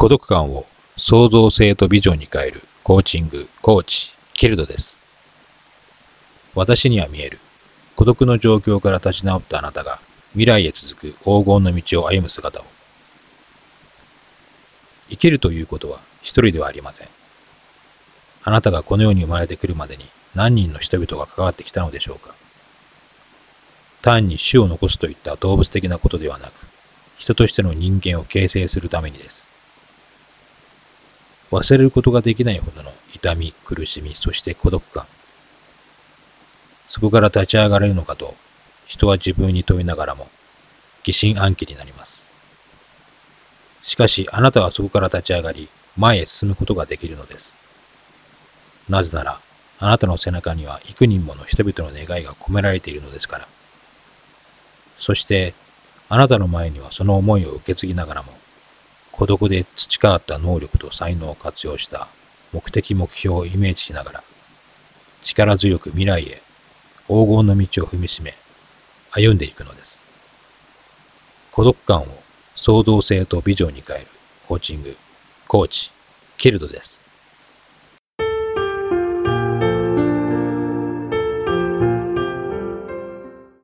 孤独感を創造性とビジョンに変えるコーチング、コーチ、キルドです。私には見える。孤独の状況から立ち直ったあなたが未来へ続く黄金の道を歩む姿を。生きるということは一人ではありません。あなたがこの世に生まれてくるまでに何人の人々が関わってきたのでしょうか単に種を残すといった動物的なことではなく、人としての人間を形成するためにです。忘れることができないほどの痛み、苦しみ、そして孤独感。そこから立ち上がれるのかと、人は自分に問いながらも、疑心暗鬼になります。しかし、あなたはそこから立ち上がり、前へ進むことができるのです。なぜなら、あなたの背中には幾人もの人々の願いが込められているのですから。そして、あなたの前にはその思いを受け継ぎながらも、孤独で培った能力と才能を活用した目的目標をイメージしながら、力強く未来へ黄金の道を踏みしめ、歩んでいくのです。孤独感を創造性とビジョンに変えるコーチング、コーチ、キルドです。